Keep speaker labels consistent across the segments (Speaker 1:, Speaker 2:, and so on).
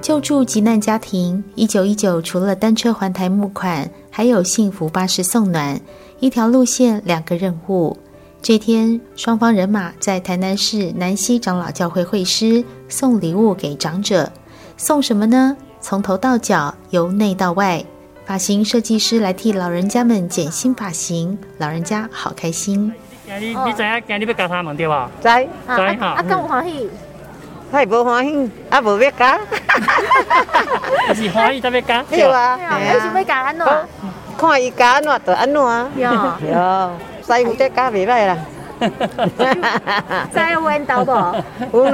Speaker 1: 救助急难家庭。一九一九除了单车环台募款，还有幸福巴士送暖，一条路线两个任务。这天，双方人马在台南市南溪长老教会会师，送礼物给长者。送什么呢？从头到脚，由内到外。发型设计师来替老人家们剪新发型，老人家好开心。
Speaker 2: 你你知影，今日要教他们对吧？
Speaker 3: 知知
Speaker 2: 哈。
Speaker 3: 啊，咁欢喜？
Speaker 4: 系无欢喜，啊无要教。
Speaker 2: 是欢喜才要教。
Speaker 4: 对啊。
Speaker 3: 你想要教安怎？
Speaker 4: 看伊教安怎就安怎啊。
Speaker 3: 有。
Speaker 4: 有。师傅这教袂歹啦。
Speaker 3: 知有缘投无？
Speaker 4: 有喏。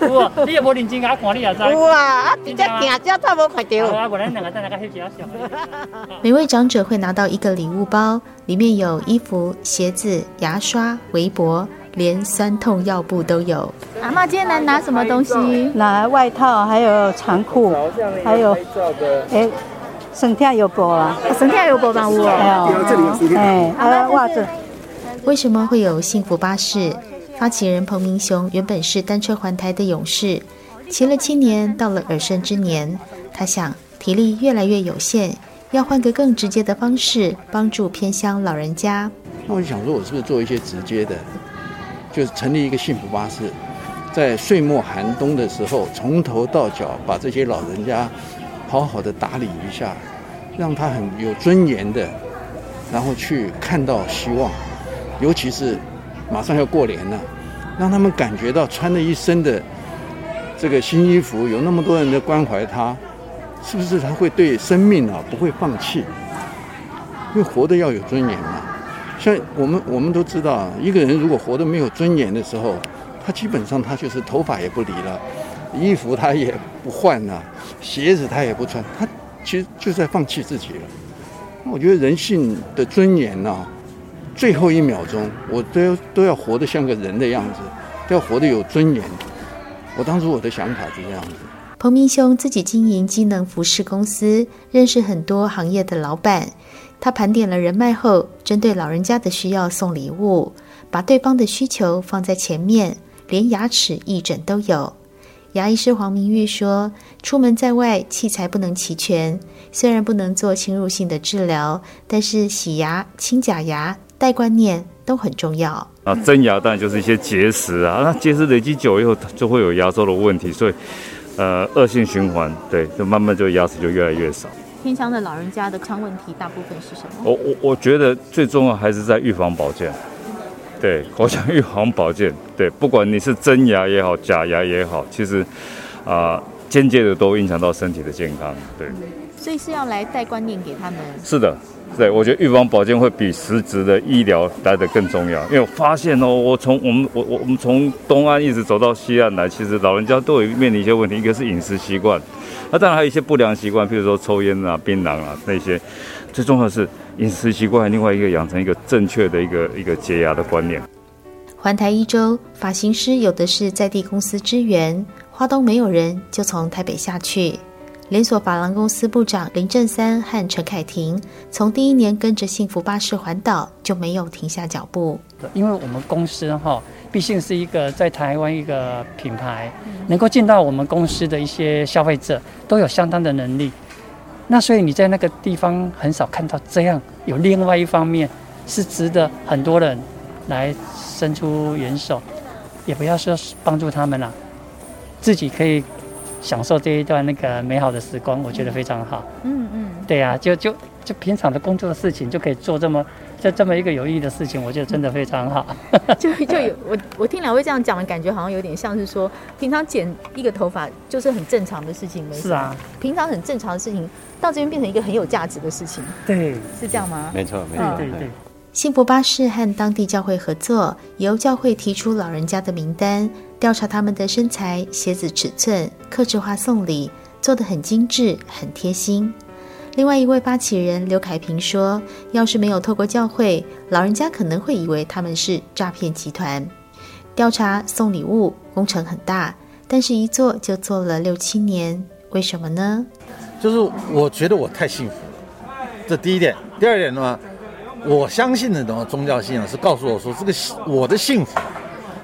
Speaker 2: 有啊，你又无认真甲看，你也知。
Speaker 4: 有啊，啊直接行只才无看到。
Speaker 2: 啊，我咱两个在那个翕相。
Speaker 1: 每位长者会拿到一个礼物包，里面有衣服、鞋子、牙刷、围脖，连酸痛药布都有。
Speaker 3: 阿妈今天来拿什么东西？
Speaker 5: 拿外套，还有长裤，还有哎，省天有布啊，
Speaker 3: 省天有布嘛有哦。
Speaker 5: 哎，还有袜子。
Speaker 1: 为什么会有幸福巴士？发起人彭明雄原本是单车环台的勇士，骑了七年，到了耳顺之年，他想体力越来越有限，要换个更直接的方式帮助偏乡老人家。
Speaker 6: 那我就想说，我是不是做一些直接的，就是成立一个幸福巴士，在岁末寒冬的时候，从头到脚把这些老人家好好的打理一下，让他很有尊严的，然后去看到希望。尤其是马上要过年了，让他们感觉到穿了一身的这个新衣服，有那么多人的关怀他，是不是他会对生命啊不会放弃？因为活得要有尊严嘛。像我们我们都知道，一个人如果活得没有尊严的时候，他基本上他就是头发也不理了，衣服他也不换了，鞋子他也不穿，他其实就在放弃自己了。我觉得人性的尊严呢、最后一秒钟，我都要都要活得像个人的样子，都要活得有尊严。我当初我的想法是这样子。
Speaker 1: 彭明雄自己经营机能服饰公司，认识很多行业的老板。他盘点了人脉后，针对老人家的需要送礼物，把对方的需求放在前面，连牙齿义诊都有。牙医师黄明玉说：“出门在外，器材不能齐全，虽然不能做侵入性的治疗，但是洗牙、清假牙。”戴观念都很重要
Speaker 7: 啊，真牙当然就是一些结石啊，那结石累积久以后就会有牙周的问题，所以呃恶性循环，对，就慢慢就牙齿就越来越少。
Speaker 3: 偏乡的老人家的康问题大部分是什么？
Speaker 7: 我我我觉得最重要还是在预防保健，对，口腔预防保健，对，不管你是真牙也好，假牙也好，其实啊、呃、间接的都影响到身体的健康，对。
Speaker 3: 所以是要来带观念给他们。
Speaker 7: 是的。对，我觉得预防保健会比实质的医疗来得更重要，因为我发现哦，我从我们我我我们从东岸一直走到西岸来，其实老人家都有面临一些问题，一个是饮食习惯，那当然还有一些不良习惯，譬如说抽烟啊、槟榔啊那些，最重要的是饮食习惯，另外一个养成一个正确的一个一个洁牙的观念。
Speaker 1: 环台一周，发型师有的是在地公司支援，花东没有人，就从台北下去。连锁法郎公司部长林正三和陈凯婷，从第一年跟着幸福巴士环岛就没有停下脚步。
Speaker 8: 因为我们公司哈，毕竟是一个在台湾一个品牌，能够进到我们公司的一些消费者都有相当的能力。那所以你在那个地方很少看到这样，有另外一方面是值得很多人来伸出援手，也不要说帮助他们了，自己可以。享受这一段那个美好的时光，我觉得非常好。嗯嗯，对呀、啊，就就就平常的工作的事情就可以做这么就这么一个有意义的事情，我觉得真的非常好。
Speaker 3: 就就有我我听两位这样讲的感觉，好像有点像是说，平常剪一个头发就是很正常的事情。是啊，平常很正常的事情，到这边变成一个很有价值的事情。
Speaker 8: 对，
Speaker 3: 是这样吗？
Speaker 6: 没错，没错，
Speaker 8: 对对对。
Speaker 1: 幸福巴士和当地教会合作，由教会提出老人家的名单，调查他们的身材、鞋子尺寸，客制化送礼，做得很精致、很贴心。另外一位发起人刘凯平说：“要是没有透过教会，老人家可能会以为他们是诈骗集团。调查送礼物工程很大，但是一做就做了六七年，为什么呢？
Speaker 9: 就是我觉得我太幸福了，这第一点。第二点呢？”我相信的种宗教信仰是告诉我说，这个我的幸福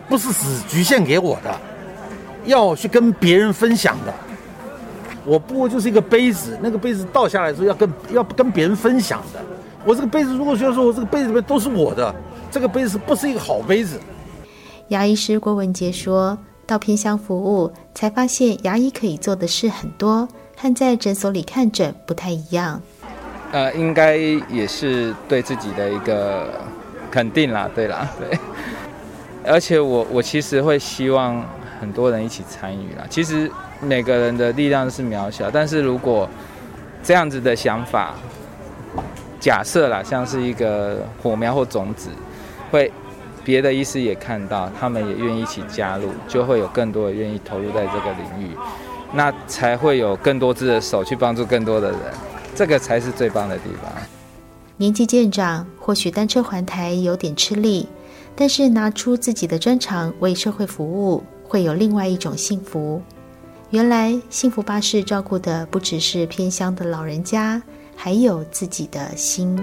Speaker 9: 不是只局限给我的，要去跟别人分享的。我不过就是一个杯子，那个杯子倒下来之后要跟要跟别人分享的。我这个杯子如果觉得说我这个杯子里面都是我的，这个杯子不是一个好杯子。
Speaker 1: 牙医师郭文杰说，到偏乡服务才发现牙医可以做的事很多，和在诊所里看诊不太一样。
Speaker 10: 呃，应该也是对自己的一个肯定啦，对啦，对。而且我我其实会希望很多人一起参与啦。其实每个人的力量是渺小，但是如果这样子的想法，假设啦，像是一个火苗或种子，会别的医师也看到，他们也愿意一起加入，就会有更多的愿意投入在这个领域，那才会有更多只的手去帮助更多的人。这个才是最棒的地方。
Speaker 1: 年纪渐长，或许单车环台有点吃力，但是拿出自己的专长为社会服务，会有另外一种幸福。原来幸福巴士照顾的不只是偏乡的老人家，还有自己的心。